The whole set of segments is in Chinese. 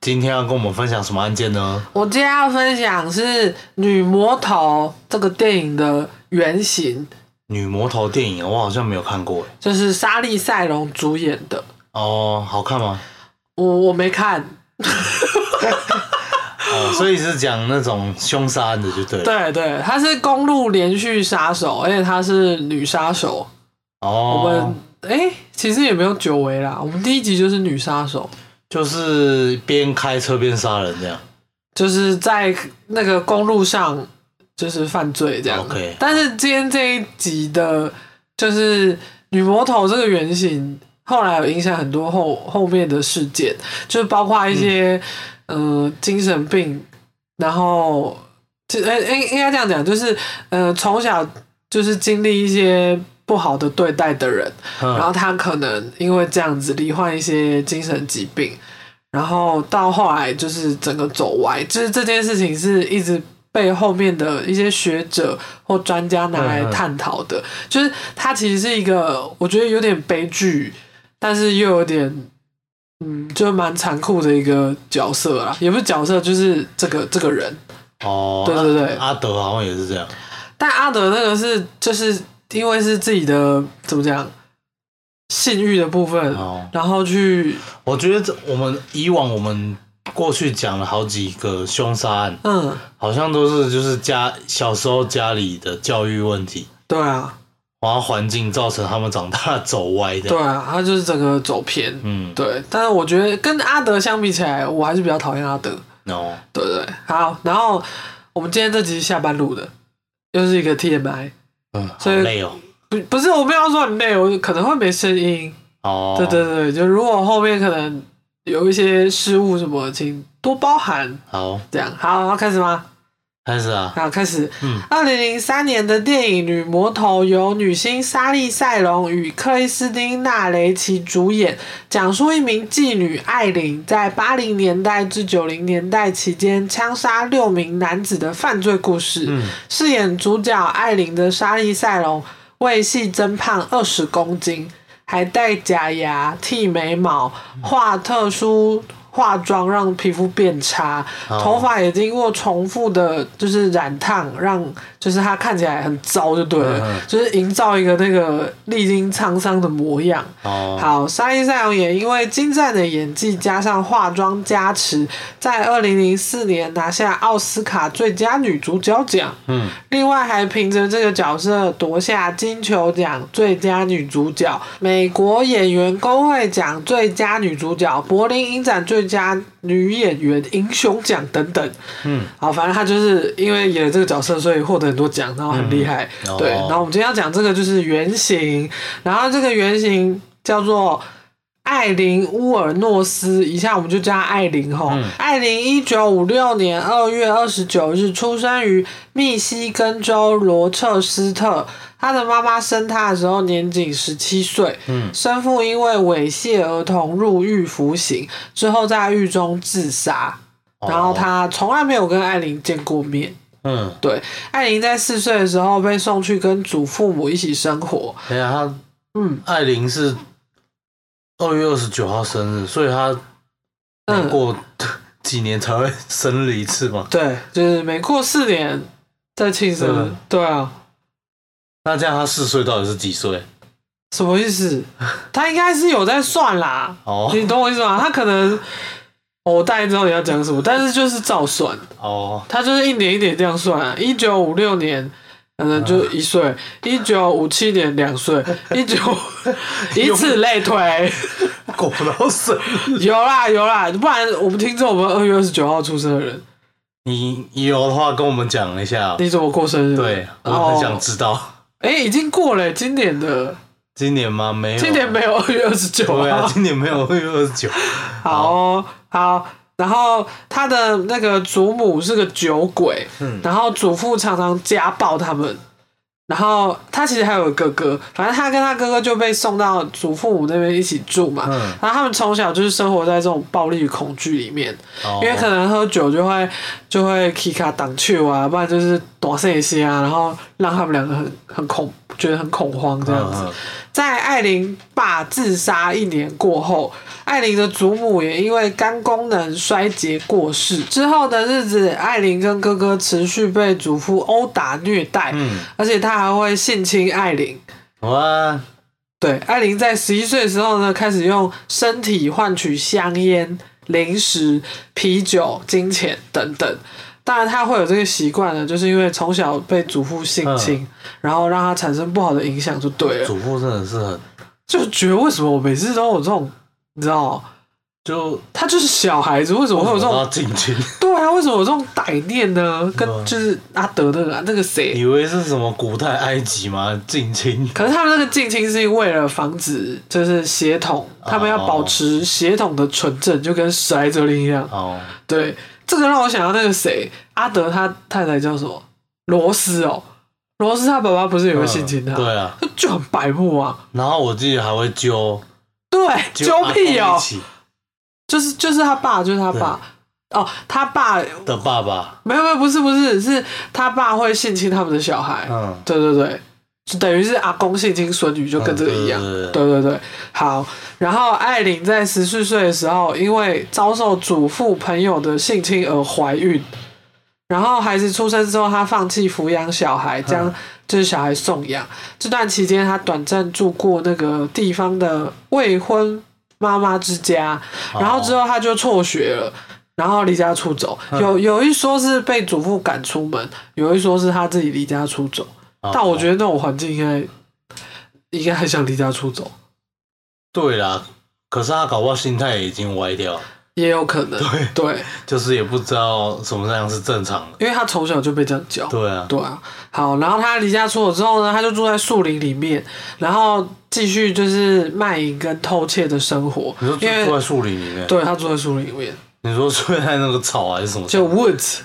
今天要跟我们分享什么案件呢？我今天要分享是《女魔头》这个电影的原型。女魔头电影，我好像没有看过，就是莎莉赛隆主演的。哦，好看吗？我我没看。哦，所以是讲那种凶杀案的，就对。对对，她是公路连续杀手，而且她是女杀手。哦。我们哎，其实也没有久违啦。我们第一集就是女杀手。就是边开车边杀人这样，就是在那个公路上就是犯罪这样。OK，但是今天这一集的，就是女魔头这个原型，后来有影响很多后后面的事件，就是包括一些呃精神病，然后就呃应应该这样讲，就是呃从小就是经历一些。不好的对待的人，然后他可能因为这样子罹患一些精神疾病，然后到后来就是整个走歪，就是这件事情是一直被后面的一些学者或专家拿来探讨的，就是他其实是一个我觉得有点悲剧，但是又有点嗯，就蛮残酷的一个角色啦，也不是角色，就是这个这个人。哦，对对对，阿德好像也是这样，但阿德那个是就是。因为是自己的怎么讲，性欲的部分，哦。然后去，我觉得这我们以往我们过去讲了好几个凶杀案，嗯，好像都是就是家小时候家里的教育问题，对啊，然后环境造成他们长大走歪的，对啊，他就是整个走偏，嗯，对，但是我觉得跟阿德相比起来，我还是比较讨厌阿德，哦，对对，好，然后我们今天这集下班录的，又是一个 TMI。嗯，所以累哦。不不是，我不要说很累，我可能会没声音。哦，对对对，就如果后面可能有一些失误什么，请多包涵。好，这样好，要开始吗？开始啊！好，开始。嗯，二零零三年的电影《女魔头》由女星莎莉赛隆与克里斯汀娜雷奇主演，讲述一名妓女艾琳在八零年代至九零年代期间枪杀六名男子的犯罪故事。嗯，饰演主角艾琳的莎莉赛隆为戏增胖二十公斤，还戴假牙、剃眉毛、画特殊。化妆让皮肤变差，头发也经过重复的，就是染烫，让就是他看起来很糟，就对了，就是营造一个那个历经沧桑的模样。好，沙莉赛隆也因为精湛的演技加上化妆加持，在二零零四年拿下奥斯卡最佳女主角奖。嗯，另外还凭着这个角色夺下金球奖最佳女主角、美国演员工会奖最佳女主角、柏林影展最。加女演员英雄奖等等，嗯，好，反正她就是因为演了这个角色，所以获得很多奖，然后很厉害。对，然后我们今天要讲这个就是原型，然后这个原型叫做艾琳乌尔诺斯，以下我们就叫艾琳哈。艾琳一九五六年二月二十九日出生于密西根州罗彻斯特。他的妈妈生他的时候年仅十七岁，生父因为猥亵儿童入狱服刑，之后在狱中自杀。然后他从来没有跟艾琳见过面。嗯，对，艾琳在四岁的时候被送去跟祖父母一起生活。哎呀，他，嗯，艾琳是二月二十九号生日，所以他每过 几年才会生日一次嘛？对，就是每过四年再庆生。对啊。那这样他四岁到底是几岁？什么意思？他应该是有在算啦。哦，你懂我意思吗？他可能我大概知道你要讲什么，但是就是照算，哦，他就是一年一年这样算啊。一九五六年可能就一岁，一九五七年两岁，一九 以此类推。过不到生日。有啦有啦，不然我们听众我们二月二十九号出生的人，你有的话跟我们讲一下，你怎么过生日？对我哦很想知道。哎、已经过了今年的，今年吗？没有，今年没有二月二十九对啊，今年没有二月二十九。好哦好，然后他的那个祖母是个酒鬼，嗯。然后祖父常常家暴他们，然后他其实还有个哥哥，反正他跟他哥哥就被送到祖父母那边一起住嘛。嗯，然后他们从小就是生活在这种暴力与恐惧里面，哦。因为可能喝酒就会就会 k 卡挡去啊，不然就是躲一些啊，然后让他们两个很很恐，觉得很恐慌这样子。嗯在艾琳爸自杀一年过后，艾琳的祖母也因为肝功能衰竭过世。之后的日子，艾琳跟哥哥持续被祖父殴打虐待，嗯，而且他还会性侵艾琳。哇，对，艾琳在十一岁的时候呢，开始用身体换取香烟、零食、啤酒、金钱等等。当然，他会有这个习惯呢，就是因为从小被祖父性侵，然后让他产生不好的影响，就对了。祖父真的是很，就觉得为什么我每次都有这种，你知道，就他就是小孩子，为什么会有这要种？进军，对啊，为什么有这种歹念呢？跟嗯就是阿德那个啊那个谁，以为是什么古代埃及吗？近亲，可是他们那个近亲是为了防止就是血统，他们要保持血统的纯正，就跟史莱哲林一样。哦，对，这个让我想到那个谁，阿德他太太叫什么？罗斯哦，罗斯他爸爸不是也会性侵他？嗯对啊，就很白目啊。然后我记得还会揪对，揪屁哦就是就是他爸，就是他爸。哦，他爸的爸爸，没有没有，不是不是，是他爸会性侵他们的小孩。嗯，对对对，就等于是阿公性侵孙女，就跟这个一样。嗯对对对对，好。然后艾琳在十四岁的时候，因为遭受祖父朋友的性侵而怀孕，然后孩子出生之后，她放弃抚养小孩，将嗯就是小孩送养。这段期间，她短暂住过那个地方的未婚妈妈之家，然后之后她就辍学了。然后离家出走，嗯有有一说是被祖父赶出门，有一说是她自己离家出走。哦但我觉得那种环境应该应该很想离家出走，对啦，可是他搞不好心态也已经歪掉，也有可能。对对，就是也不知道什么样是正常的。因为他从小就被这样教。对啊，对啊，好，然后他离家出走之后呢，他就住在树林里面，然后继续就是卖淫跟偷窃的生活你说，住住在树林里面，对他住在树林里面，你说睡在那个草还是什么？就 woods，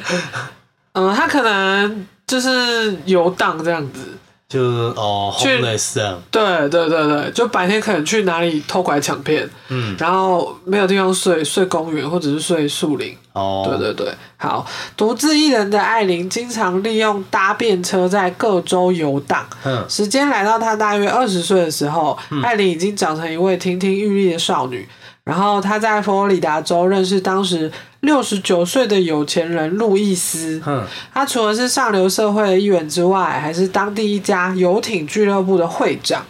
嗯，他可能就是游荡这样子，就是哦去，homeless 这样，对对对对，就白天可能去哪里偷拐抢骗，嗯，然后没有地方睡，睡公园或者是睡树林。哦，对对对，好，独自一人的艾琳经常利用搭便车在各州游荡。嗯，时间来到她大约二十岁的时候，艾琳已经长成一位亭亭玉立的少女。然后他在佛罗里达州认识当时六十九岁的有钱人路易斯。嗯，他除了是上流社会的一员之外，还是当地一家游艇俱乐部的会长。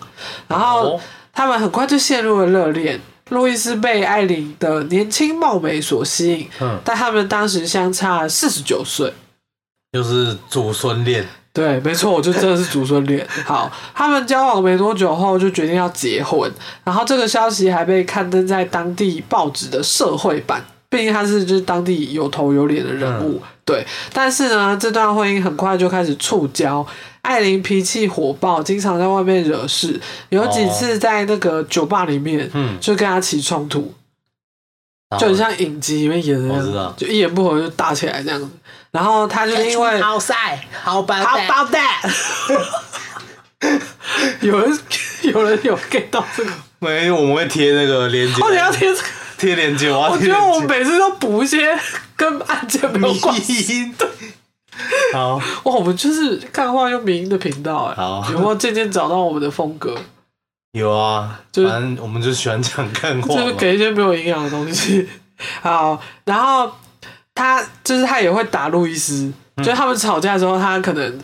然后哦他们很快就陷入了热恋。路易斯被艾琳的年轻貌美所吸引，嗯，但他们当时相差四十九岁。就是祖孙恋，对，没错，我就真的是祖孙恋。好，他们交往没多久后就决定要结婚，然后这个消息还被刊登在当地报纸的社会版，毕竟他是就是当地有头有脸的人物。对，但是呢，这段婚姻很快就开始触礁。艾琳脾气火爆，经常在外面惹事，有几次在那个酒吧里面嗯，就跟他起冲突，就很像影集里面演的就一言不合就打起来这样子。然后他就是因为 outside how about How about that？有人有人有 get 到这个？没有，我们会贴那个链接，哦，你要贴这个？贴链接，我。觉得我每次都补一些跟案件没有关系。音，好，哇，我们就是看话用民音的频道哎，好有没有渐渐找到我们的风格？有啊，就是反正我们就喜欢讲干话就是。给一些没有营养的东西。好，然后他就是他也会打路易斯，嗯就是他们吵架的时候，他可能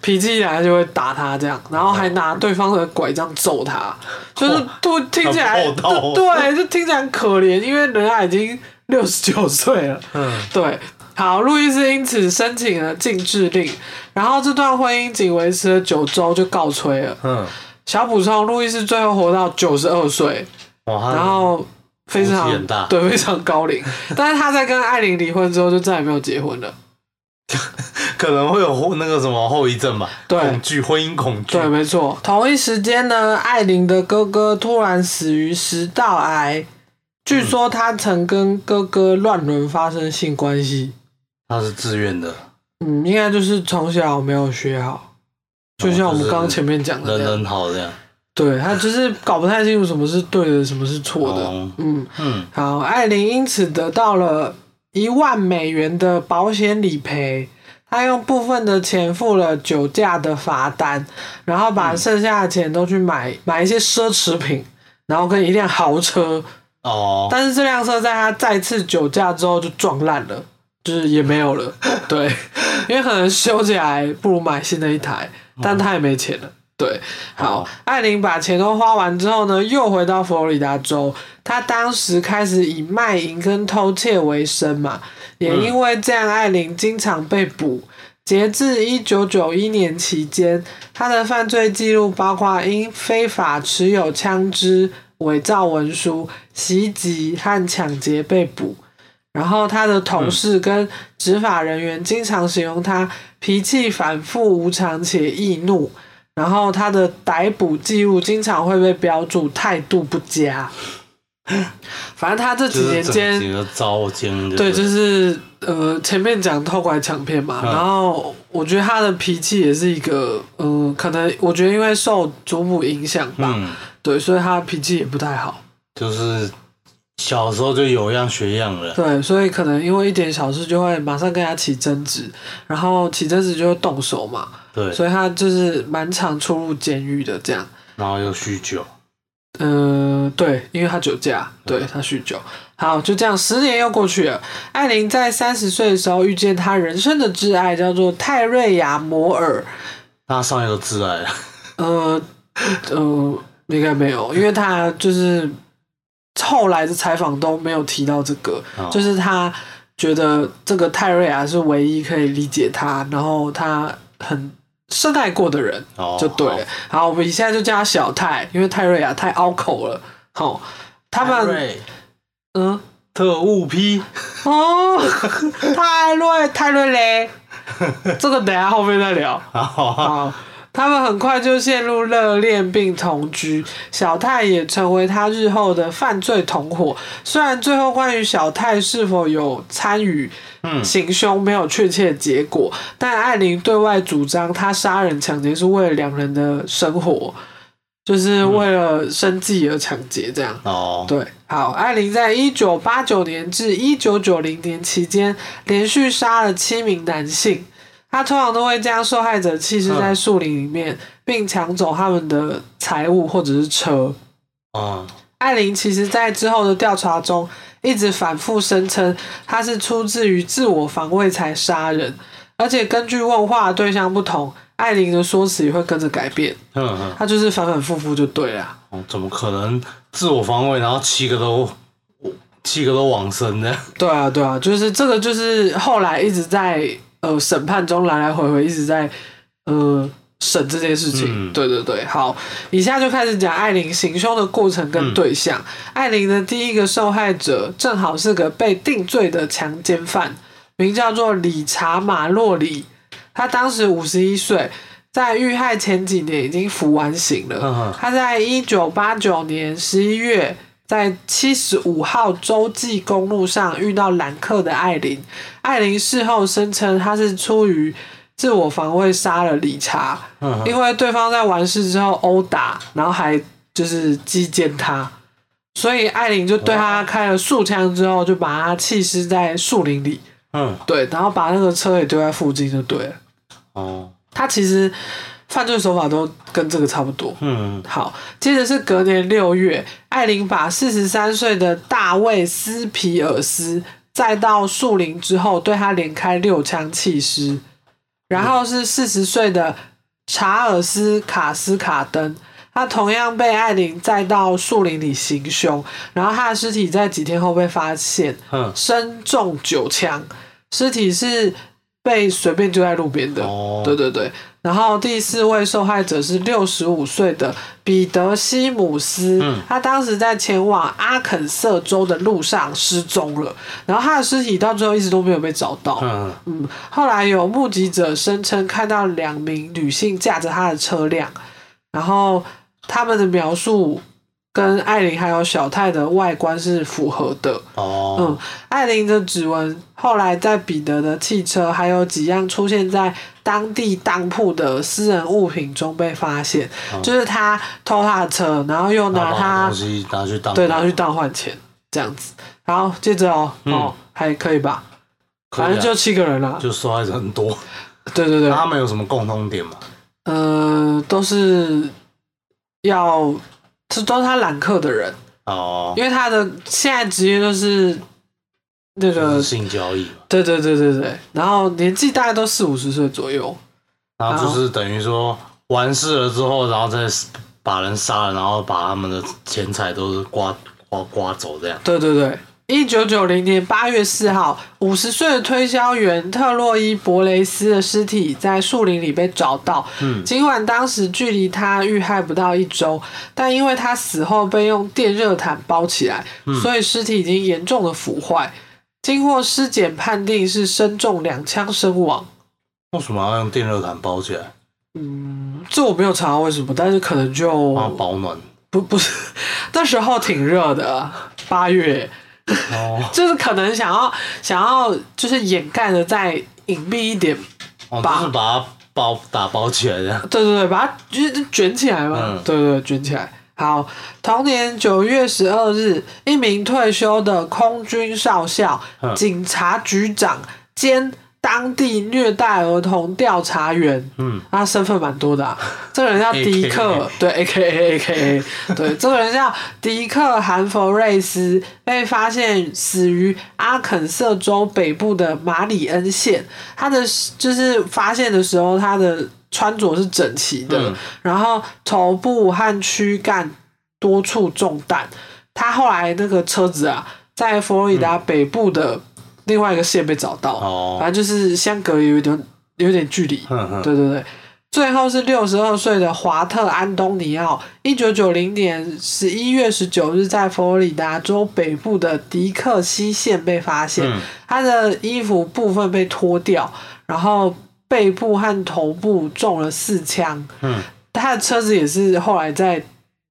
脾气一来他就会打他这样，然后还拿对方的拐杖揍他，就是都听起来对，就听起来很可怜，因为人家已经六十九岁了。嗯，对，好，路易斯因此申请了禁制令，然后这段婚姻仅维持了九周就告吹了。嗯，小补充，路易斯最后活到九十二岁，哇，然后非常对非常高龄，但是他在跟艾琳离婚之后就再也没有结婚了。可能会有后那个什么后遗症吧，对。恐惧，婚姻恐惧。对，，没错。同一时间呢，艾琳的哥哥突然死于食道癌，据说他曾跟哥哥乱伦发生性关系。他是自愿的，嗯，应该就是从小没有学好，就像我们刚刚前面讲的人。人好这样，对他就是搞不太清楚什么是对的，什么是错的。哦嗯，嗯，好，艾琳因此得到了一万美元的保险理赔。他用部分的钱付了酒驾的罚单，然后把剩下的钱都去买买一些奢侈品，然后跟一辆豪车。哦，但是这辆车在他再次酒驾之后就撞烂了，就是也没有了。对，因为可能修起来不如买新的一台，但他也没钱了。对，好哦，艾琳把钱都花完之后呢，又回到佛罗里达州。她当时开始以卖淫跟偷窃为生嘛，也因为这样，艾琳经常被捕。截至一九九一年期间，她的犯罪记录包括因非法持有枪支、伪造文书、袭击和抢劫被捕。然后他的同事跟执法人员经常形容他脾气反复无常且易怒，然后他的逮捕记录经常会被标注态度不佳。反正他这几年间，糟对，就是呃前面讲偷拐抢骗嘛，嗯然后我觉得他的脾气也是一个，嗯、可能我觉得因为受祖母影响吧，嗯，对，所以他脾气也不太好。就是小时候就有样学样了，对，所以可能因为一点小事就会马上跟他起争执，然后起争执就会动手嘛，对，所以他就是蛮常出入监狱的这样。然后又酗酒，嗯、对，因为他酒驾，对他酗酒。好，就这样，十年又过去了。艾琳在三十岁的时候遇见她人生的挚爱，叫做泰瑞亚摩尔。那他上一个挚爱了，呃呃，应该没有，因为他就是后来的采访都没有提到这个，哦。就是他觉得这个泰瑞亚是唯一可以理解他，然后他很深爱过的人，哦，就对了。好，我们现在就叫他小泰，因为泰瑞亚太拗口了。好，他泰们嗯？特务批，哦，泰瑞泰瑞嘞，这个等下后面再聊。好，好，他们很快就陷入热恋并同居，小泰也成为他日后的犯罪同伙。虽然最后关于小泰是否有参与嗯行凶没有确切结果，但艾琳对外主张他杀人抢劫是为了两人的生活，就是为了生计而抢劫这样。哦，对，好，艾琳在一九八九年至一九九零年期间，连续杀了七名男性。他通常都会将受害者弃尸在树林里面，并抢走他们的财物或者是车。嗯，艾琳其实在之后的调查中，一直反复声称他是出自于自我防卫才杀人，而且根据问话的对象不同，艾琳的说辞也会跟着改变。嗯嗯，他就是反反复复就对了。哦怎么可能自我防卫，然后七个都七个都往生呢？对啊，对啊，就是这个，就是后来一直在呃审判中来来回回一直在呃审这件事情。嗯对对对，好，以下就开始讲艾琳行凶的过程跟对象。艾琳的第一个受害者正好是个被定罪的强奸犯，名叫做理查马洛里，他当时五十一岁。在遇害前几年已经服完刑了。他在一九八九年十一月，在七十五号洲际公路上遇到揽客的艾琳。艾琳事后声称，她是出于自我防卫杀了理查，因为对方在完事之后殴打，然后还就是击奸他，所以艾琳就对他开了数枪之后，就把他弃尸在树林里，嗯，对，然后把那个车也丢在附近就对了。哦，他其实犯罪手法都跟这个差不多。嗯好，接着是隔年六月，艾琳把四十三岁的大卫斯皮尔斯载到树林之后，对他连开六枪弃尸。然后是四十岁的查尔斯卡斯卡登，他同样被艾琳载到树林里行凶，然后他的尸体在几天后被发现，哼，身中九枪，尸体是被随便丢在路边的。哦，对对对，然后第四位受害者是六十五岁的彼得西姆斯，嗯。他当时在前往阿肯色州的路上失踪了，然后他的尸体到最后一直都没有被找到。嗯，嗯，后来有目击者声称看到两名女性驾着他的车辆，然后他们的描述跟艾琳还有小泰的外观是符合的。哦，嗯，艾琳的指纹后来在彼得的汽车还有几样出现在当地当铺的私人物品中被发现，就是他偷他的车，然后又拿他东西拿去当，对拿去当换钱这样子。然后接着哦、哦还可以吧，反正就七个人啦。就受害者很多。对 对对，他们有什么共通点吗？呃，都是要这都是他揽客的人，哦，因为他的现在职业就是那个是性交易嘛，对对对对对，然后年纪大概都四五十岁左右。然后就是等于说完事了之后，然后再把人杀了，然后把他们的钱财都是刮刮刮走这样。对对对，一九九零年八月四号，五十岁的推销员特洛伊·博雷斯的尸体在树林里被找到。嗯，尽管当时距离他遇害不到一周，但因为他死后被用电热毯包起来，所以尸体已经严重的腐坏。经过尸检判定是身中两枪身亡。为什么要用电热毯包起来？嗯，这我没有查到为什么，但是可能就保暖。不不是 那时候挺热的，八月。哦。就是可能想要想要就是掩盖的再隐蔽一点，哦，把就是把它包打包起来。对对对，把它就是卷起来嘛，嗯。对对对，卷起来。好，同年九月十二日，一名退休的空军少校、嗯。警察局长兼当地虐待儿童调查员，嗯，他身份蛮多的、啊。这个人叫迪克。AKA，对，A K A A K A，对，这个人叫迪克·韩佛瑞斯，被发现死于阿肯色州北部的马里恩县。他的就是发现的时候，他的穿着是整齐的，嗯。然后头部和躯干多处中弹。他后来那个车子啊，在佛罗里达北部的另外一个线被找到，哦，反正就是相隔有一点有点距离。对对对，最后是六十二岁的华特·安东尼奥，一九九零年十一月十九日在佛罗里达州北部的迪克西县被发现，嗯。他的衣服部分被脱掉，然后背部和头部中了四枪，嗯，他的车子也是后来在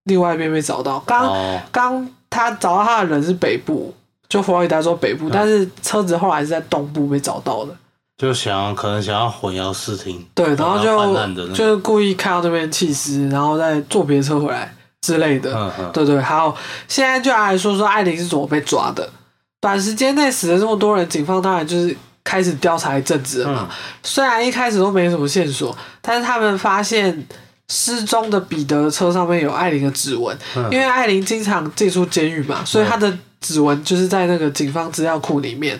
另外一边被找到。刚哦，刚他找到他的人是北部，就佛罗里达州北部，但是车子后来是在东部被找到的。就想要可能想要混淆视听，对，然后就就是故意开到这边弃尸，然后再坐别的车回来之类的。嗯嗯，对对，好，现在就来说说艾琳是怎么被抓的。短时间内死了这么多人，警方当然就是开始调查一阵子了嘛。嗯虽然一开始都没什么线索，但是他们发现失踪的彼得的车上面有艾琳的指纹，嗯因为艾琳经常进出监狱嘛，所以她的指纹就是在那个警方资料库里面。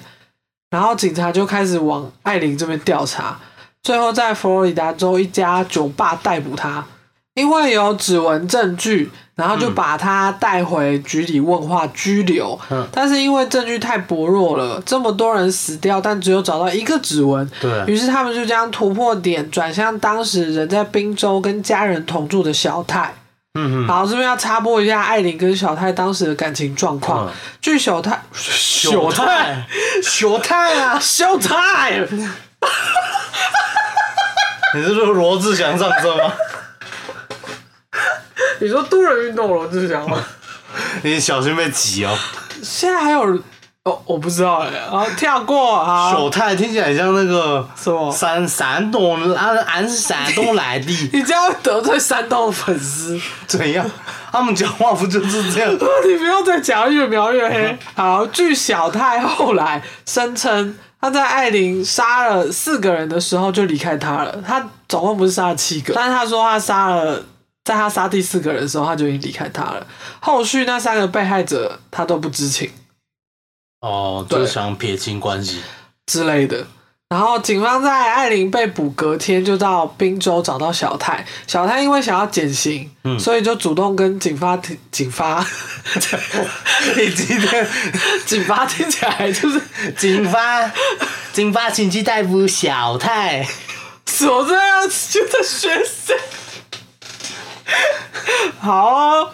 然后警察就开始往艾琳这边调查，最后在佛罗里达州一家酒吧逮捕她，因为有指纹证据，然后就把他带回局里问话拘留。嗯但是因为证据太薄弱了，这么多人死掉，但只有找到一个指纹，对，于是他们就将突破点转向当时人在滨州跟家人同住的小泰。嗯嗯，好，这边要插播一下艾琳跟小泰当时的感情状况。嗯据小泰，小泰，泰，小泰啊，小泰，你是说罗志祥上车吗？你说多人运动了，就是讲吗？你小心被挤哦。现在还有哦，我不知道哎，好跳过啊，小太听起来像那个什么？山山东，俺俺是山东来的，你这样会得罪山东的粉丝。怎样？他们讲话不就是这样？你不要再讲，越描越黑。好，据小泰后来声称，他在艾琳杀了四个人的时候就离开他了。他总共不是杀了七个，但是他说他杀了，在他杀第四个人的时候，他就已经离开他了。后续那三个被害者他都不知情哦，就是想撇清关系。之类的。然后警方在艾琳被捕隔天就到滨州找到小泰，小泰因为想要减刑，嗯所以就主动跟警方提警方你今天警方听起来就是警方，警方请去逮捕小泰。我这样就在学生。好、哦，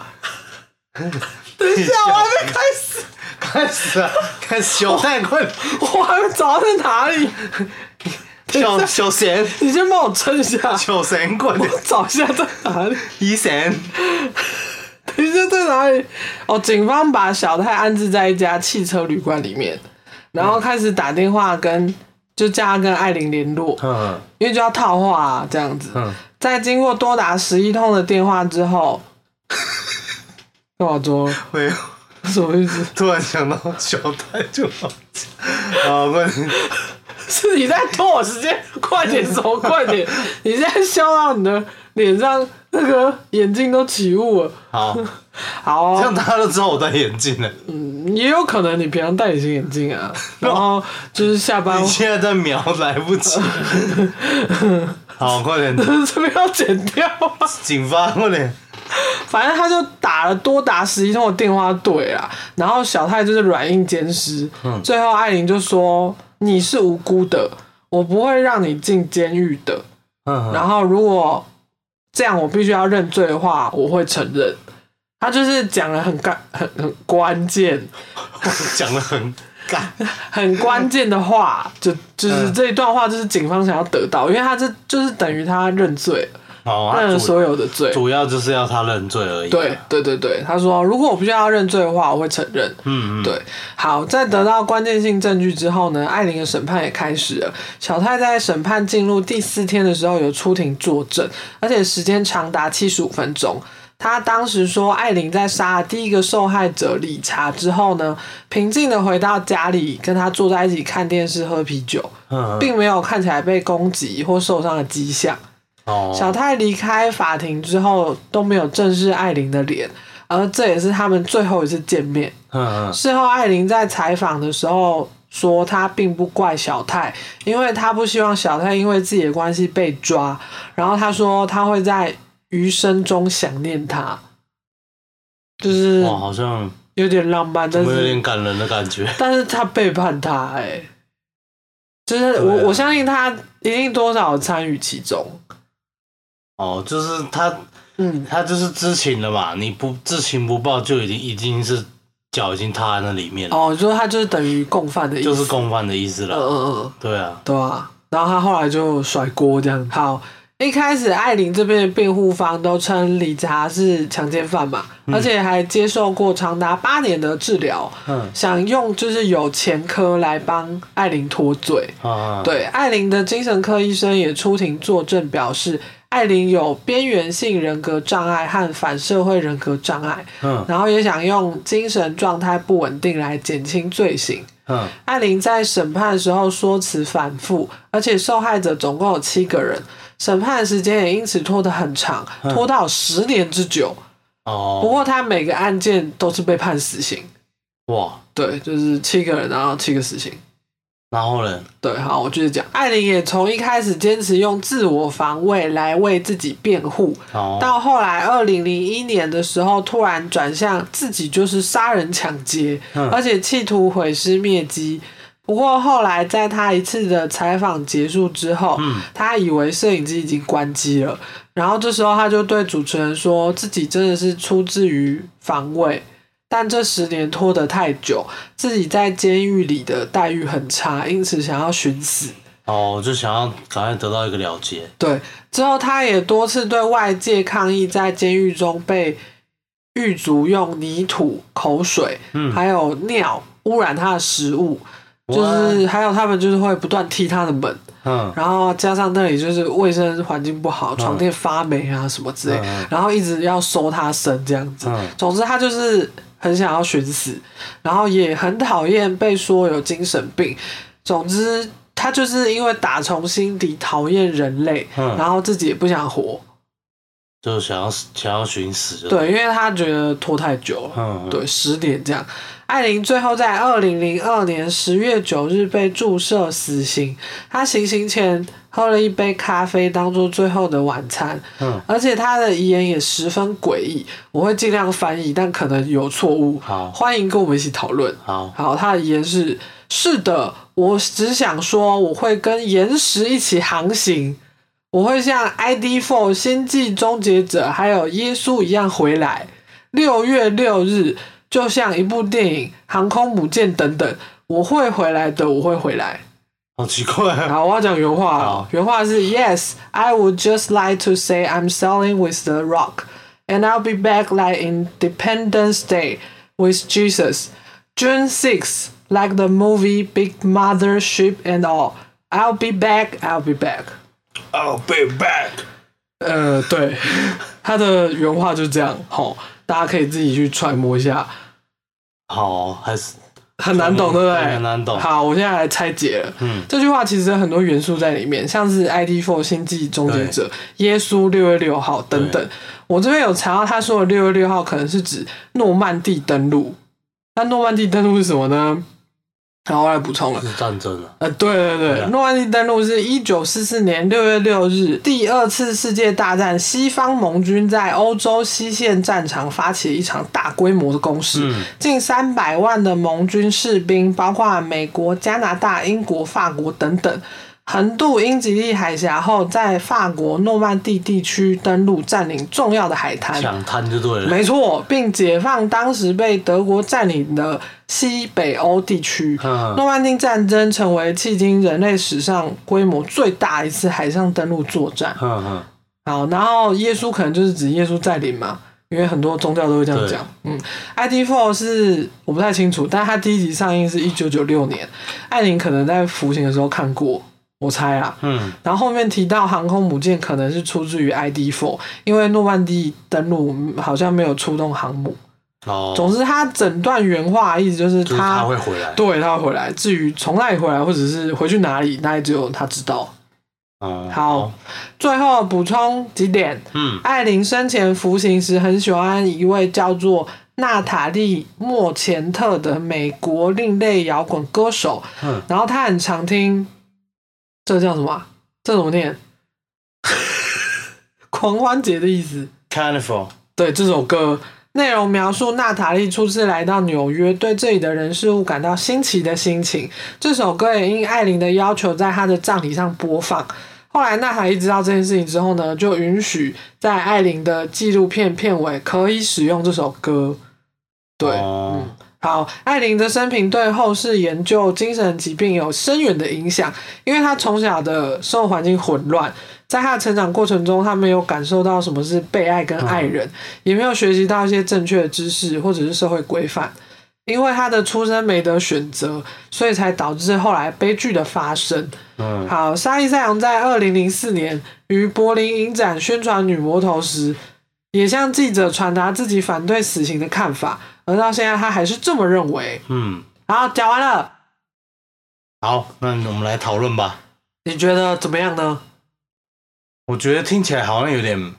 等一下，我还没开始，开始啊，开始小太快，我还没找到在哪里。小小贤，你先帮我撑一下，小贤快点，我找一下在哪里。医生，等一下在哪里？哦，警方把小泰安置在一家汽车旅馆里面，然后开始打电话跟，就叫他跟艾琳联络，嗯。因为就要套话啊，这样子。嗯，在经过多达十一通的电话之后，干嘛做？没有，什么意思？突然想到小泰就好讲，啊，快点，是你在拖我时间？快点走，快点！你现在笑到你的脸上那个眼镜都起雾了。好，好、哦，这样大家都知道我戴眼镜了。也有可能你平常戴隐形眼镜啊，然后就是下班你现在在瞄来不及，好，快点，这边要剪掉啊。警方快点，反正他就打了多达十一通的电话对啊，然后小泰就是软硬兼施，最后艾琳就说你是无辜的，我不会让你进监狱的。嗯，然后如果这样我必须要认罪的话，我会承认。他就是讲了很干很很关键 讲的很干，很关键的话，就就是嗯这一段话就是警方想要得到，因为他这就是等于他认罪，哦，认了他主所有的罪。主要就是要他认罪而已。对，对对对，他说如果我不需要认罪的话，我会承认。嗯嗯，对，好，在得到关键性证据之后呢，艾琳的审判也开始了。小泰在审判进入第四天的时候有出庭作证，而且时间长达七十五分钟。他当时说，艾琳在杀了第一个受害者理查之后呢，平静的回到家里，跟他坐在一起看电视、喝啤酒，并没有看起来被攻击或受伤的迹象。哦，小泰离开法庭之后都没有正视艾琳的脸，而这也是他们最后一次见面。事后，艾琳在采访的时候说，她并不怪小泰，因为她不希望小泰因为自己的关系被抓。然后她说，她会在余生中想念他，就是哇，好像有点浪漫，但怎么有点感人的感觉。但是他背叛他、哎，就是我我相信他一定多少参与其中。哦，就是他，嗯，他就是知情了嘛，你不知情不报，就已经已经是脚已经踏在那里面了，哦，就是他就是等于共犯的意思，就是共犯的意思了嗯了。嗯嗯。对啊，对啊，然后他后来就甩锅这样。好，一开始艾琳这边的辩护方都称理查是强奸犯嘛，而且还接受过长达八年的治疗，嗯想用就是有前科来帮艾琳脱罪。啊，对，艾琳的精神科医生也出庭作证，表示艾琳有边缘性人格障碍和反社会人格障碍，嗯然后也想用精神状态不稳定来减轻罪行。嗯。艾琳在审判的时候说辞反复，而且受害者总共有七个人，审判的时间也因此拖得很长，拖到十年之久。哦。不哦，过他每个案件都是被判死刑，哇，对，就是七个人，然后七个死刑。然后呢？对，好，我继续讲。艾琳也从一开始坚持用自我防卫来为自己辩护，哦，到后来二零零一年的时候，突然转向自己就是杀人抢劫，嗯而且企图毁尸灭迹。不过后来在他一次的采访结束之后，嗯他以为摄影机已经关机了，然后这时候他就对主持人说自己真的是出自于防卫，但这十年拖得太久，自己在监狱里的待遇很差，因此想要寻死。哦，就想要赶快得到一个了结。对，之后他也多次对外界抗议，在监狱中被狱卒用泥土、口水，嗯还有尿污染他的食物，就是还有他们就是会不断踢他的门，嗯然后加上那里就是卫生环境不好，床垫发霉啊什么之类，嗯然后一直要收他身这样子。嗯总之，他就是很想要寻死，然后也很讨厌被说有精神病。总之，他就是因为打从心底讨厌人类，嗯然后自己也不想活。就想要想要寻死。对，因为他觉得拖太久了。嗯，对，十点这样。艾琳最后在二零零二年十月九日被注射死刑。他行刑前喝了一杯咖啡，当做最后的晚餐。嗯，而且他的遗言也十分诡异，我会尽量翻译，但可能有错误。好，欢迎跟我们一起讨论。好，好，他的遗言是：是的，我只想说，我会跟岩石一起航行，我会像 ID Four、星际终结者还有耶稣一样回来。六月六日。就像一部电影、航空母舰等等，我会回来的，我会回来。好奇怪。好，我要讲原话。原话是：Yes, I would just like to say I'm sailing with the Rock, and I'll be back like Independence Day with Jesus, June 6th, like the movie Big Mother Ship and all. I'll be back, I'll be back. I'll be back. 呃，对，他的原话就是这样。好。大家可以自己去揣摩一下，好还是很难懂，对不对？很难懂。好，我现在来拆解了。嗯，这句话其实很多元素在里面，像是 ID Four 星际终结者、耶稣六月六号等等。我这边有查到，他说的六月六号可能是指诺曼底登陆。那诺曼底登陆是什么呢？好，我来补充了，是战争啊。呃，对对对，诺曼底登陆是一九四四年六月六日，第二次世界大战，西方盟军在欧洲西线战场发起一场大规模的攻势，近三百万的盟军士兵，包括美国、加拿大、英国、法国等等。横渡英吉利海峡后，在法国诺曼底地区登陆，占领重要的海滩，抢滩就对了。没错，并解放当时被德国占领的西北欧地区。诺曼底战争成为迄今人类史上规模最大一次海上登陆作战。好，然后耶稣可能就是指耶稣在领嘛，因为很多宗教都会这样讲。嗯，ID Four 是我不太清楚，但是它第一集上映是一九九六年，艾琳可能在服刑的时候看过。我猜啊，嗯，然后后面提到航空母舰可能是出自于 ID Four，因为诺曼底登陆好像没有出动航母。哦，总之他整段原话意思就是他会回来，对，他会回来。至于从哪里回来，或者是回去哪里，那也只有他知道。嗯，好，最后补充几点。嗯，艾琳生前服刑时很喜欢一位叫做娜塔莉莫钱特的美国另类摇滚歌手。嗯，然后他很常听。这叫什么？这怎么念？狂欢节的意思。Carnival。对，这首歌内容描述娜塔莉初次来到纽约，对这里的人事物感到新奇的心情。这首歌也因艾琳的要求，在她的葬礼上播放。后来娜塔莉知道这件事情之后呢，就允许在艾琳的纪录片片尾可以使用这首歌。对，嗯。好，艾琳的生平对后世研究精神疾病有深远的影响，因为她从小的生活环境混乱，在她的成长过程中，她没有感受到什么是被爱跟爱人，也没有学习到一些正确的知识或者是社会规范，因为她的出生没得选择，所以才导致后来悲剧的发生。嗯，好，沙利塞扬在二零零四年于柏林影展宣传女魔头时，也向记者传达自己反对死刑的看法。而到现在，他还是这么认为。嗯，好，讲完了。好，那我们来讨论吧。你觉得怎么样呢？我觉得听起来好像有点，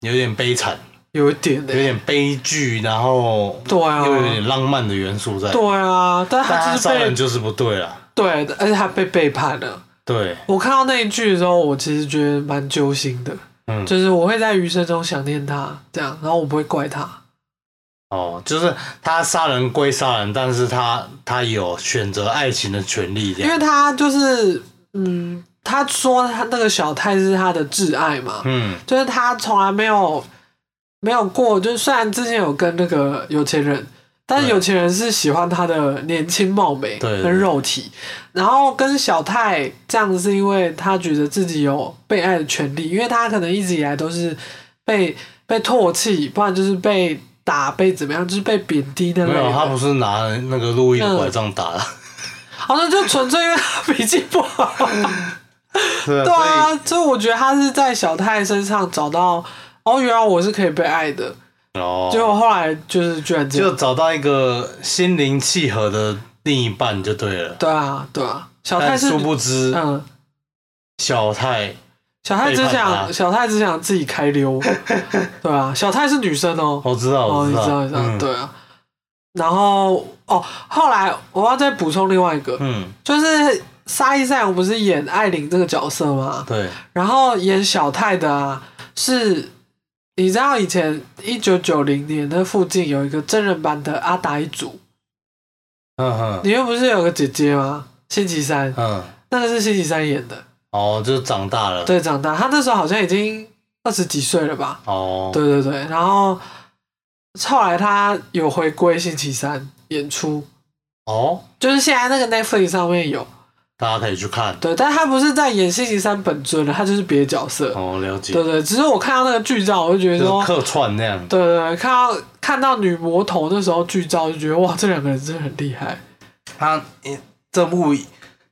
有点悲惨，有一点，有点悲剧，然后对啊，又有点浪漫的元素在。对啊，但他杀人就是不对了。对，而且他被背叛了。对，我看到那一句的时候，我其实觉得蛮揪心的。嗯，就是我会在余生中想念他，这样，然后我不会怪他。哦，就是他杀人归杀人，但是他他有选择爱情的权利，因为他就是嗯，他说他那个小太是他的挚爱嘛，嗯，就是他从来没有没有过，就是虽然之前有跟那个有钱人，但是有钱人是喜欢他的年轻貌美跟肉体，然后跟小太这样子是因为他觉得自己有被爱的权利，因为他可能一直以来都是被被唾弃，不然就是被。打被怎么样？就是被贬低的。没有，他不是拿那个路易的拐杖打的。好像就纯粹因为他脾气不好。对啊，所以我觉得他是在小太身上找到哦，原来我是可以被爱的。哦。结果后来就是居然就找到一个心灵契合的另一半就对了。对啊，对啊。小太是殊不知，嗯，小太小太只想小太只想自己开溜，对啊，小太是女生哦，我知道，哦，我知道，你知道，你知道，嗯。对啊。然后哦，后来我要再补充另外一个，嗯，就是沙溢赛我不是演艾琳这个角色吗？对，然后演小太的啊，是你知道以前一九九零年那附近有一个真人版的阿达一族，嗯哼，里面不是有个姐姐吗？星期三，嗯，那个是星期三演的，哦，就是长大了，对，长大，他那时候好像已经二十几岁了吧？哦，对对对，然后后来他有回归星期三演出，哦，就是现在那个 Netflix 上面有，大家可以去看，对，但他不是在演星期三本尊了，他就是别的角色，哦，了解，对对，只是我看到那个剧照，我就觉得说就是，客串那样，对对对，看到看到女魔头那时候剧照，就觉得哇，这两个人真的很厉害。他诶这部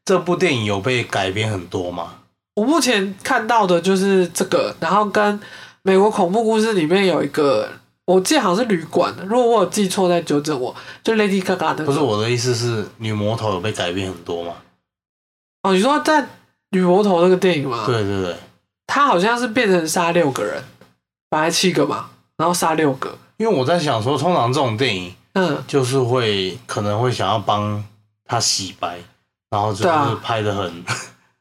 这部电影有被改编很多吗？我目前看到的就是这个，然后跟美国恐怖故事里面有一个，我记得好像是旅馆的，如果我有记错再纠正我，就 Lady Gaga 的。不是我的意思是，女魔头有被改编很多吗？哦，你说在女魔头那个电影吗？，对对对，她好像是变成杀六个人，本来七个嘛，然后杀六个。因为我在想说，通常这种电影嗯，就是会可能会想要帮他洗白，然后就是拍的很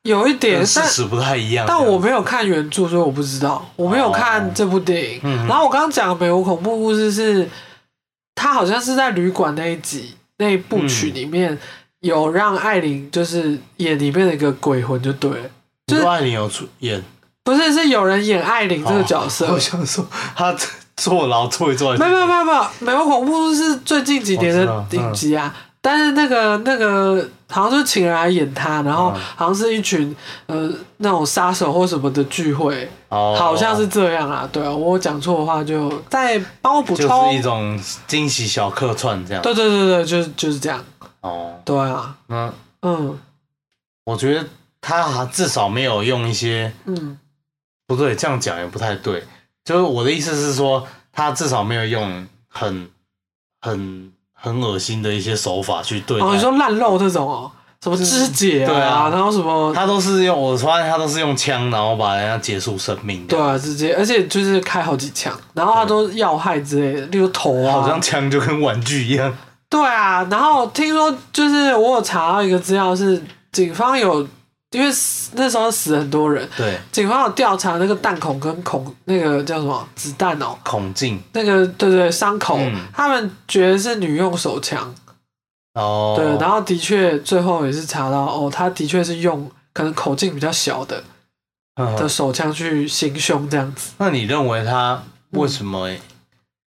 有一点跟，事但实不太一样。但我没有看原著，所以我不知道，我没有看这部电影。嗯然后我刚刚讲的美国恐怖故事是，他好像是在旅馆那一集那一部曲里面、有让艾琳就是演里面的一个鬼魂就对了，就是艾琳有出演不是是有人演艾琳这个角色。哦我想说他坐牢坐一坐，没有没有没有没有，美国恐怖故事是最近几年的我知道嗯影集啊。但是那个那个好像是请人来演他，然后嗯好像是一群呃那种杀手或什么的聚会，哦。好像是这样啊，对啊，我讲错的话就再帮我补就充。是一种惊喜小客串这样。对对对对，就是就是这样，哦，对啊，嗯嗯。我觉得他至少没有用一些嗯，不对，这样讲也不太对。就是我的意思是说，他至少没有用很很很恶心的一些手法去对待。哦，你说烂肉这种哦，什么肢解对啊然后什么，他都是用，我发现他都是用枪，然后把人家结束生命的。对啊，直接，而且就是开好几枪，然后他都要害之类的，例如头啊，好像枪就跟玩具一样。对啊，然后听说就是我有查到一个资料是警方有，因为死那时候死很多人，对，警方有调查那个弹孔跟孔那个叫什么子弹哦，孔径。那个对对伤口，嗯。他们觉得是女用手枪，哦，对，然后的确最后也是查到哦，他的确是用可能口径比较小的嗯。的手枪去行凶这样子。那你认为他为什么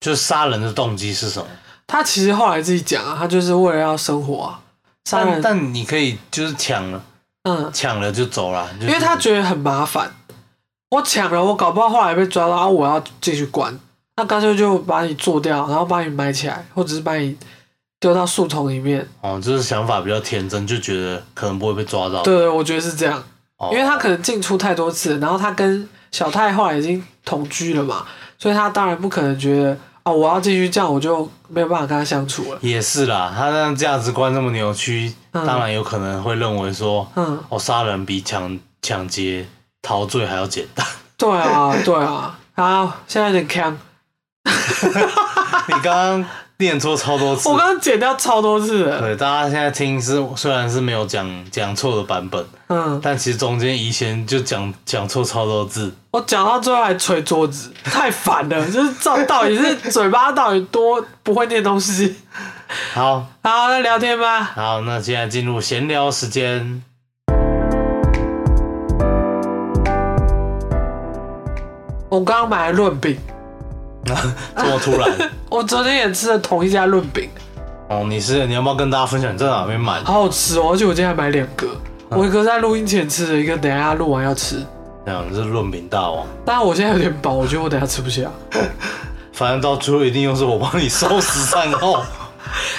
就是杀人的动机是什么？他其实后来自己讲啊，他就是为了要生活啊，杀但人，但你可以就是抢了，嗯，抢了就走了，因因为他觉得很麻烦。我抢了，我搞不好后来被抓到，啊，我要进去关，那干脆就把你做掉，然后把你埋起来，或者是把你丢到树丛里面。哦，就是想法比较天真，就觉得可能不会被抓到。对对，我觉得是这样，哦，因为他可能进出太多次，然后他跟小太后来已经同居了嘛，所以他当然不可能觉得哦，我要进去这样，我就没有办法跟他相处了。也是啦，他那价值观这么扭曲，嗯当然有可能会认为说，嗯，哦，杀人比抢抢劫逃罪还要简单。对啊，对啊，好，现在有点呛，你刚刚念错超多次我，刚刚剪掉超多次了。对，大家现在听是虽然是没有讲讲错的版本，嗯，但其实中间以前就讲讲错超多字。我讲到最后还捶桌子，太烦了，就是到到底是嘴巴到底多不会念东西。好，好，那聊天吧。好，那现在进入闲聊时间。我刚刚买了润饼，这么突然 我昨天也吃了同一家润饼，哦？你是你要不要跟大家分享你在哪边买的？好好吃哦，而且我今天还买两个，我一个在录音前吃的，一个等一下录完要吃。这样你是润饼大王，但是我现在有点饱，我觉得我等一下吃不下。反正到最后一定又是我帮你收拾善后。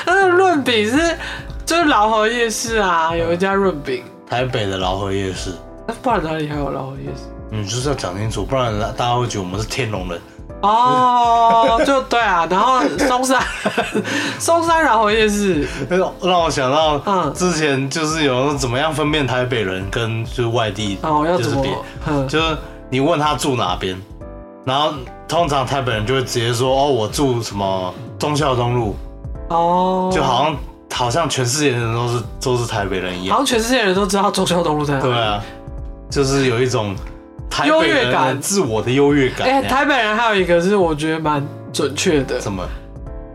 那个润饼是就是老河夜市啊，有一家润饼，台北的老河夜市，那不然哪里还有老河夜市？你就是要讲清楚，不然大家会觉得我们是天龙人。哦，就对啊，然后松山松山老河夜市，让我想到，嗯之前就是有怎么样分辨台北人跟就是外地，哦，要怎么就是别？嗯就是你问他住哪边，然后通常台北人就会直接说哦，我住什么忠孝东路，哦，就好像好像全世界的人都是都是台北人一样。好像全世界人都知道忠孝东路在哪。对啊，就是有一种优越感。自我的优越感。哎、台北人还有一个是我觉得蛮准确的，什么？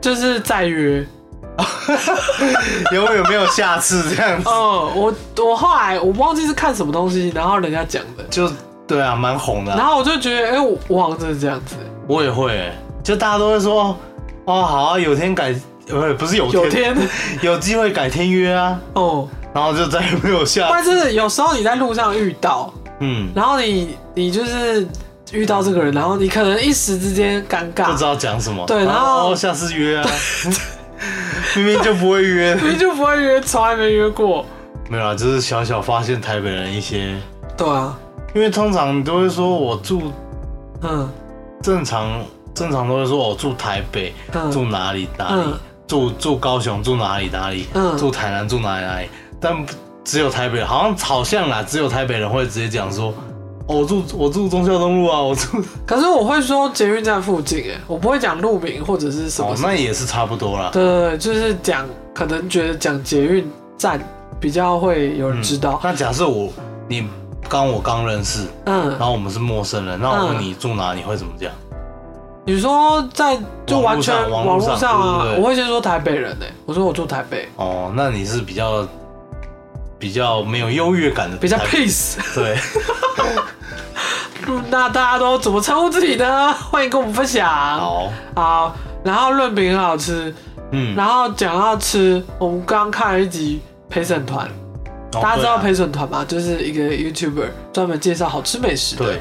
就是在约。永远没有下次这样子，哦，我我后来我忘记是看什么东西，然后人家讲的，就对啊，蛮红的啊、然后我就觉得，哎、我我好像真的这样子。我也会、欸，就大家都会说，哦，好啊，有天改，不不是有天，有天。有机会改天约啊，哦，然后就再也没有下但是有时候你在路上遇到，嗯，然后你你就是遇到这个人，然后你可能一时之间尴尬。不知，道讲什么，对然后哦下次约啊，明明就不会约，明明就不会约，从来没约过。没有啊，就是小小发现台北人一些，对啊，因为通常都会说我住嗯。正常正常都会说我住台北，嗯。住哪里哪里，嗯。住住高雄住哪里哪里，嗯。住台南住哪里哪里，但只有台北，好像好像啦，只有台北人会直接讲说，哦我住我住忠孝东路啊，我住 可是我会说捷运站附近，哎，我不会讲路名或者是什么哦，那也是差不多啦。对对对，就是讲，可能觉得讲捷运站比较会有人知道。那假设我你刚我刚认识，嗯然，后我们是陌生人，那我问你住哪，你会怎么讲？你说在就完全网络上啊我会先说台北人呢，我说我住台北，哦，那你是比较比较没有优越感的，比较 peace。对。嗯 那大家都怎么称呼自己呢？欢迎跟我们分享。好，好，然后润饼很好吃，嗯，然后讲到吃，我们刚刚看了一集陪审团，哦大家知道陪审团吗？就是一个 YouTuber 专门介绍好吃美食的。对，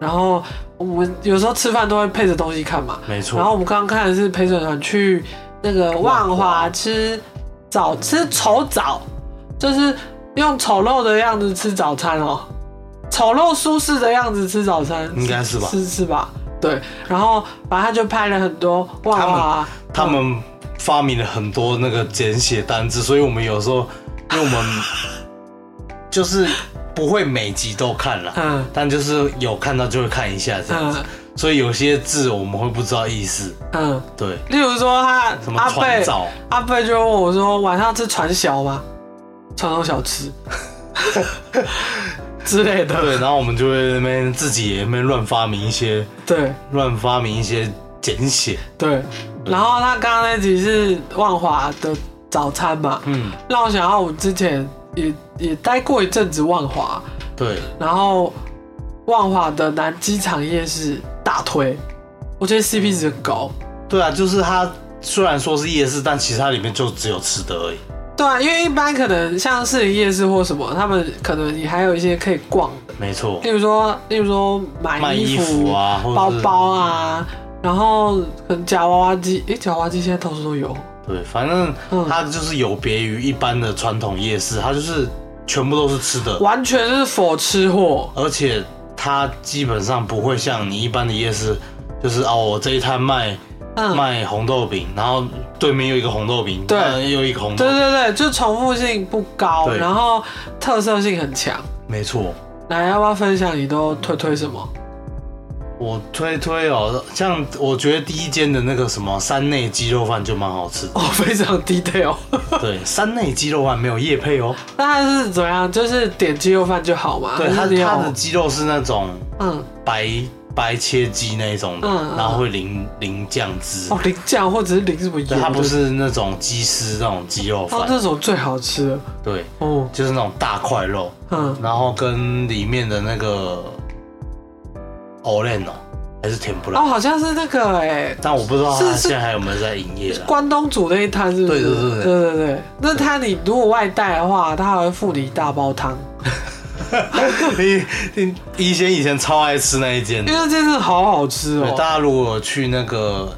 然后我们有时候吃饭都会配着东西看嘛。没错。然后我们刚刚看的是陪审团去那个万华吃早吃丑早，就是用丑陋的样子吃早餐哦，丑陋舒适的样子吃早餐，应该是吧。是是吧？对，然后反正他就拍了很多万华，他们发明了很多那个简写单字，所以我们有时候，因为我们 就是不会每集都看了，嗯。但就是有看到就会看一下这样子，嗯。所以有些字我们会不知道意思。嗯，对，例如说他什么阿贝，阿贝就问我说晚上吃传小吗？传统小吃之类的，对，然后我们就会那边自己也那边乱发明一些对乱发明一些简写，对。然后他刚刚那集是万华的早餐嘛，嗯，让我想到我之前也也待过一阵子万华，对，然后万华的南机场夜市大推，我觉得 CP 值很高。对啊，就是它虽然说是夜市，但其实它里面就只有吃的而已。对啊，因为一般可能像士林夜市或什么，他们可能你还有一些可以逛的，没错，例如说，例如说买卖衣衣服服啊，包包啊，然后可能夹娃娃机，诶，夹娃娃机现在到处都有。对，反正嗯。它就是有别于一般的传统夜市，它就是全部都是吃的，完全是否吃货，而且它基本上不会像你一般的夜市，就是哦，我这一摊卖嗯，卖红豆饼，然后对面又一个红豆饼，对呃又一个红豆饼，对对对，就重复性不高，然后特色性很强。没错。来，要不要分享你都推推什么？我推推哦，像我觉得第一间的那个什么山内鸡肉饭就蛮好吃的。哦，非常 detail。对，山内鸡肉饭没有叶配哦。那它是怎么样？就是点鸡肉饭就好嘛？对，它它的鸡肉是那种嗯白白切鸡那一种的，嗯嗯然后会淋淋酱汁。哦淋酱或者是淋什么它不是那种鸡丝那种鸡肉哦饭，那种最好吃。了对，哦。就是那种大块肉，嗯。然后跟里面的那个 o l e n 哦，还是甜不哦，好像是那个哎、但我不知道它现在还有没有在营业了。关东煮那一摊是不是？对对对对。对对对。那他你如果外带的话，他还会附你一大包汤，你你以前以前超爱吃那一间因，为那真的好好吃对，哦。大家如果去那个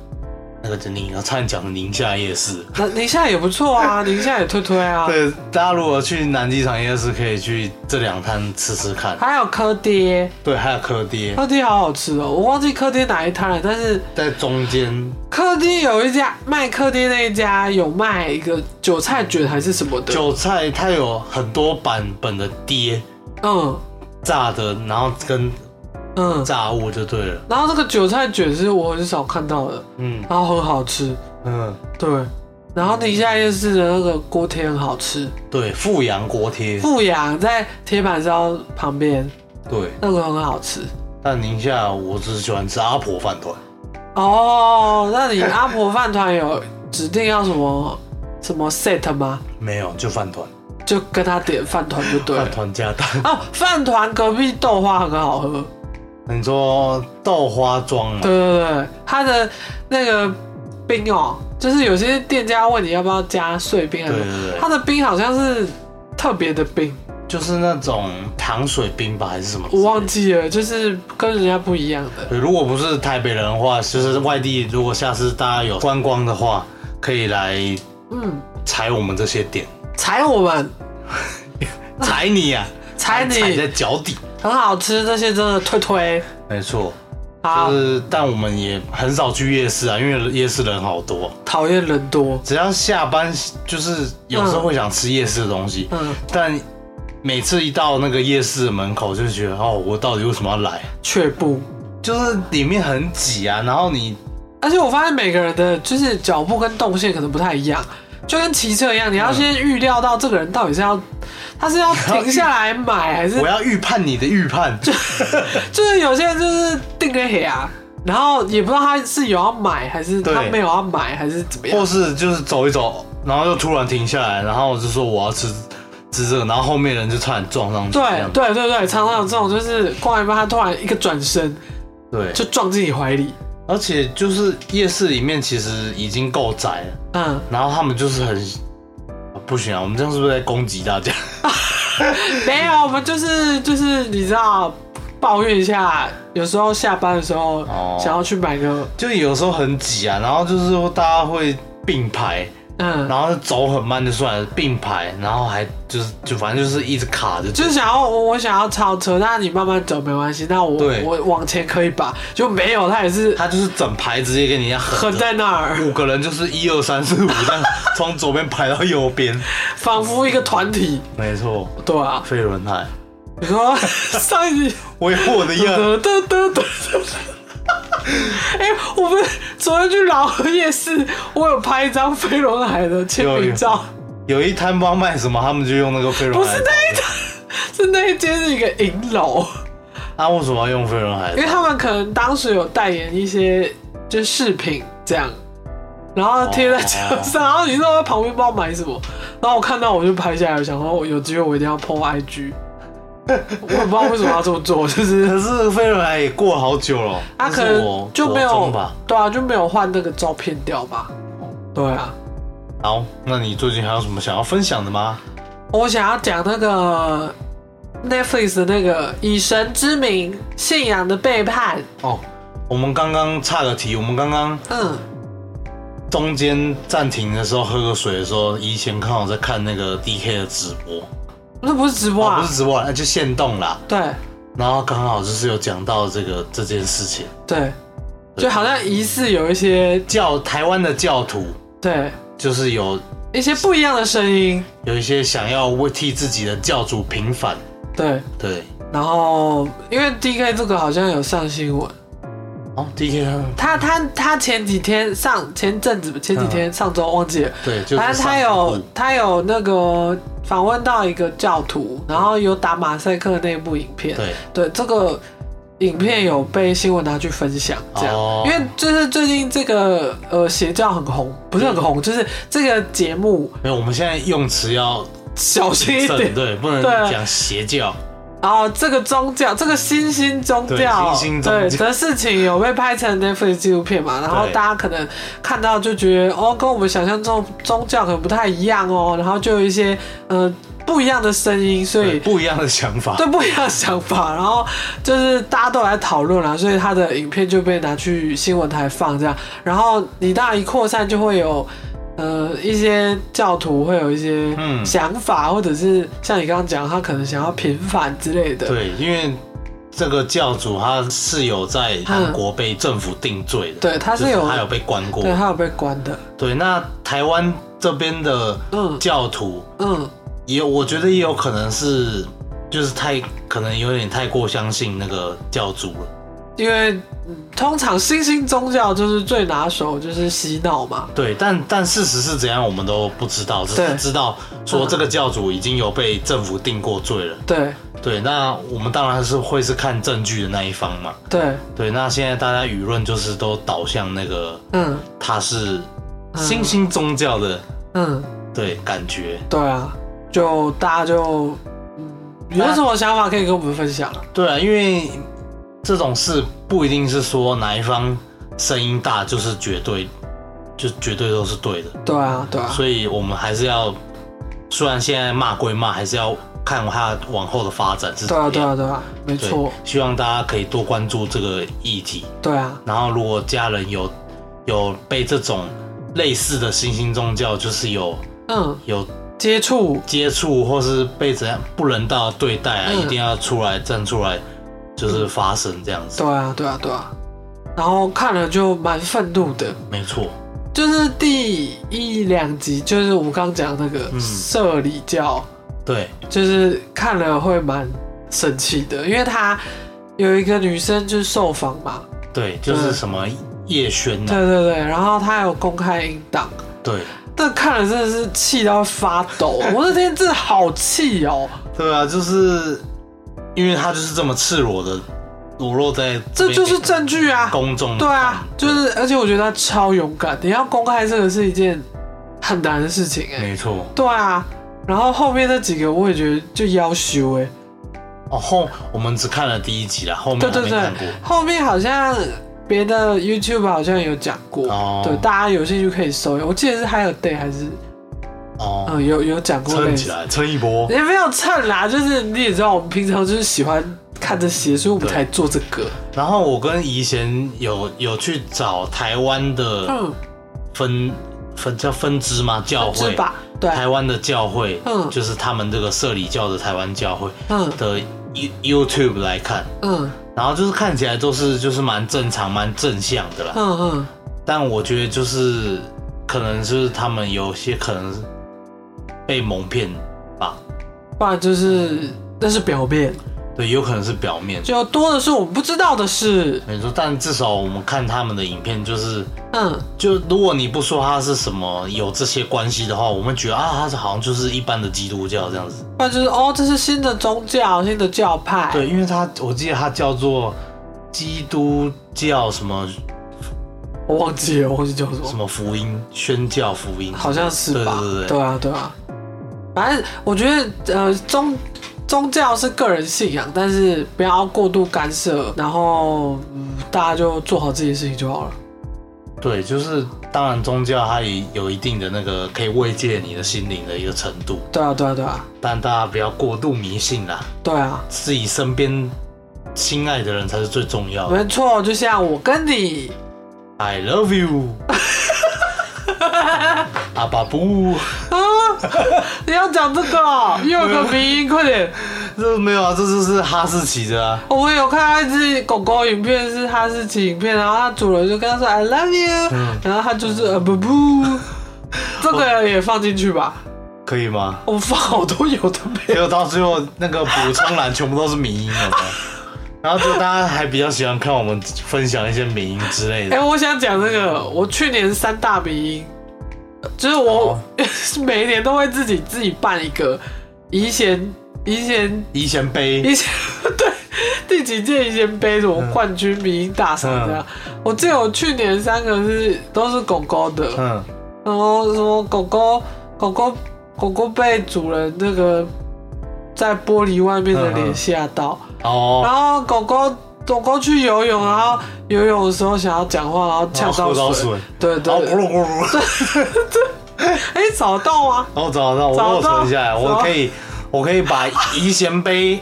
那个宁，差点讲的宁夏夜市，那宁夏也不错啊，宁夏也推推啊。对，大家如果去南机场夜市，可以去这两摊吃吃看。还有柯爹，对，还有柯爹。柯爹好好吃哦，我忘记柯爹哪一摊了，但是在中间，柯爹有一家卖柯爹那一家有卖一个韭菜卷还是什么的，韭菜它有很多版本的爹嗯炸的，然后跟嗯，炸物就对了。然后这个韭菜卷是我很少看到的，嗯然后很好吃，嗯，对。然后宁夏夜市的那个锅贴很好吃，对，富阳锅贴，富阳在铁板烧旁边，对。那个很好吃。但宁夏我只喜欢吃阿婆饭团，哦，那你阿婆饭团有指定要什么什么 set 吗？没有就饭团，就跟他点饭团就对了饭。团加蛋。哦，饭团隔壁豆花很好喝，你说豆花庄啊？对对对，它的那个冰哦，就是有些店家问你要不要加碎冰，什么对对对它的冰好像是特别的冰，就是那种糖水冰吧，还是什么？我忘。记了，就是跟人家不一样的。如果不是台北人的话，就是外地，如果下次大家有观光的话，可以来嗯，踩我们这些点，踩我们，踩你呀、踩你踩在脚底。很好吃，这些真的推推。没错，好就，是，但我们也很少去夜市啊，因为夜市人好多。讨厌人多。只要下班，就是有时候会想吃夜市的东西，嗯，但每次一到那个夜市的门口，就觉得哦，我到底为什么要来？却步。就是里面很挤啊，然后你而且我发现每个人的就是脚步跟动线可能不太一样，就跟骑车一样，你要先预料到这个人到底是要他是要停下来买，还是 我要预判你的预判，就 就是有些人就是定个黑啊，然后也不知道他是有要买还是他没有要买还是怎么样。或。是就是走一走，然后又突然停下来，然后就说我要吃吃这个，然后后面人就差点撞上去，对对对对，常常有这种，就是逛一半，他突然一个转身对，就撞进你怀里，而且就是夜市里面其实已经够窄了，嗯，然后他们就是很。啊不行啊！我们这样是不是在攻击大家？没有，我们就是就是你知道抱怨一下，有时候下班的时候哦想要去买个，就有时候很挤啊，然后就是说大家会并排，嗯，然后走很慢就算了，并排，然后还就是就反正就是一直卡着，就是想要我我想要超车，那你慢慢走没关系，那我我往前可以吧？就没有，他也是他就是整排直接跟你一样横横在那儿，五个人就是一二三四五，这样从左边排到右边，仿佛一个团体。没错，对啊，飞轮海，你说 上一集。我有我的样，得得得得。哎、我们昨天去老河夜市，我有拍一张飞轮海的签名照，有一摊不知道卖什么，他们就用那个飞轮海，不是那一张，是那一间是一个银楼，啊，为什么要用飞轮海因？为他们可能当时有代言一些就是饰品这样，然后贴在墙上，然后你知道在旁边不知道买什么，然后我看到我就拍下来，想说我有机会我一定要 PO IG，我也不知道为什么要这么做，就是 可是飞轮海也过了好久了，那他可能就没有。对啊，就没有换那个照片掉吧？对啊，好，那你最近还有什么想要分享的吗？我想要讲那个 Netflix 的那个以神之名信仰的背叛，哦，我们刚刚岔个题，我们刚刚嗯，中间暂停的时候喝个水的时候，以前刚好在看那个 DK 的直播，那不是直播哦，啊？不是直播，那就现动啦。对。然后刚好就是有讲到这个这件事情，对，就好像疑似有一些教台湾的教徒对。就是有一些不一样的声音，有一些想要为替自己的教主平反，对。对，然后因为 DK 这个好像有上新闻，哦第一天。他他他前几天上前阵子前几天上周忘记了，对，就是反正他有他有那个访问到一个教徒，然后有打马赛克那部影片，对。对这个影片有被新闻拿去分享，这样，哦。因为就是最近这个呃邪教很红，不是很红，就是这个节目没有，我们现在用词要小心一点。对，不能讲邪教，然后这个宗教，这个新兴宗教，对新兴宗教对的事情有被拍成 Netflix 纪录片嘛？然后大家可能看到就觉得哦，跟我们想象中宗教可能不太一样哦，然后就有一些呃不一样的声音，所以不一样的想法，对不一样的想法，然后就是大家都来讨论啦，所以他的影片就被拿去新闻台放这样，然后你当然一扩散就会有。呃，一些教徒会有一些嗯想法，或者是像你刚刚讲，他可能想要平反之类的。对，因为这个教主他是有在韩国被政府定罪的，对，他是有，他有被关过对，他有被关的。对，那台湾这边的嗯教徒嗯，也有，我觉得也有可能是就是太可能有点太过相信那个教主了。因为、嗯通常新兴宗教就是最拿手就是洗脑嘛，对，但但事实是怎样，我们都不知道，只是知道说嗯这个教主已经有被政府定过罪了。对对，那我们当然是会是看证据的那一方嘛。对，对，那现在大家舆论就是都导向那个嗯他是新兴宗教的，嗯，对感觉。对啊，就大家就嗯有什么想法可以跟我们分享啊？对啊，因为这种事不一定是说哪一方声音大就是绝对，就绝对都是对的。对啊对啊，所以我们还是要，虽然现在骂归骂，还是要看它往后的发展是怎对啊。对啊对啊，没错，希望大家可以多关注这个议题。对啊然后，如果家人有有被这种类似的新兴宗教，就是有嗯，有接触接触或是被怎样不人道对待啊，嗯一定要出来站出来，就是发生这样子。对啊对啊对啊，然后看了就蛮愤怒的。没错，就是第一两集，就是我们刚刚讲那个嗯。社里教，对，就是看了会蛮生气的，因为他有一个女生就是受访嘛，对，就是什么叶轩呐、对对对，然后他有公开音档，对，但看了真的是气到会发抖，我的天，真的好气哦！对啊，就是因为他就是这么赤裸的裸露在这就是证据啊！公众对啊，就是而且我觉得他超勇敢，你要公开这个是一件很难的事情哎、没错。对啊，然后后面那几个我也觉得就要修哎、哦，后我们只看了第一集啦，后面还对对对后面好像别的 YouTube 好像有讲过，哦对，大家有兴趣可以搜。我记得是还有 Day 还是哦，嗯有有讲过，撑起来，撑一波。也没有蹭啦，就是你也知道我们平常就是喜欢看这些，所以我们对才做这个。然后我跟怡贤有有去找台湾的嗯，分分叫分支吗？教会。吧？对，台湾的教会，嗯就是他们这个社里教的台湾教会嗯的 You YouTube 来看，嗯然后就是看起来都是就是蛮正常、蛮正向的啦。嗯嗯，但我觉得就是可能就是他们有些可能是被蒙骗吧，不然就是那是表面，对，有可能是表面。就多的是我们不知道的事。没错，但至少我们看他们的影片，就是嗯，就如果你不说他是什么有这些关系的话，我们觉得啊，他是好像就是一般的基督教这样子。不然就是哦，这是新的宗教，新的教派。对，因为他我记得他叫做基督教什么我忘记了，我忘记叫什么什。么福音宣教福音，好像是吧？对对对啊，对啊。反正我觉得，呃，宗宗教是个人信仰，但是不要过度干涉，然后、嗯、大家就做好自己的事情就好了。对，就是当然宗教它也有一定的那个可以慰藉你的心灵的一个程度，对啊，对啊，对啊，但大家不要过度迷信啦，对啊，自己身边心爱的人才是最重要的。没错。就像我跟你，I love you，阿巴布啊，你要讲这个哦，又有个鼻音，快点。这没有啊，这就是哈士奇的啊。我们有看到一只狗狗影片，是哈士奇影片，然后它主人就跟它说 “I love you”，、嗯然后它就是阿巴布，这个也放进去吧。可以吗？我放好多有的没结果到最后那个补充栏全部都是迷音了，然后就大家还比较喜欢看我们分享一些迷音之类哎、的。我想讲这个，我去年三大迷音，就是我、哦 每一年都会自己自己办一个宜贤宜贤以前杯，宜贤 对第几届宜贤杯什么冠军迷音大赏这样。我记得我去年三个是都是狗狗的，嗯，然后什么狗狗狗狗狗狗被主人那个在玻璃外面的脸吓到。哦，然后狗狗狗狗去游泳，然后游泳的时候想要讲话，然后呛到水。对然后对对，咕噜咕噜，对 哎，找到吗？然后找到找到。存下来，我可以我可以把怡贤杯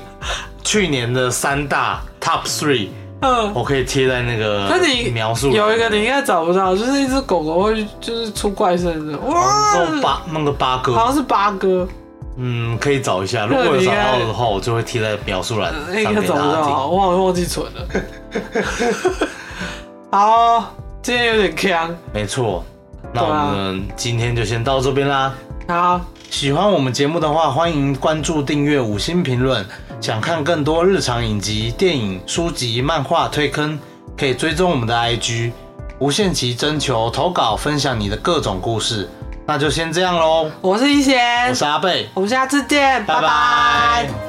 去年的三大 Top Three，嗯，我可以贴在那个那你描述有一个你应该找不到，就是一只狗狗会就是出怪声的，哇，哦八那个八哥，好像是八哥，嗯，可以找一下，如果有找到的话，我就会贴在描述栏那应该上给找不到，大家听。我好像忘记存了。好，今天有点强，没错，那我们今天就先到这边啦。好，喜欢我们节目的话，欢迎关注、订阅、五星评论，想看更多日常影集、电影、书籍、漫画推坑，可以追踪我们的 IG，无限期征求投稿，分享你的各种故事。那就先这样喽，我是一贤。我，是阿贝，我们下次见，拜拜。拜拜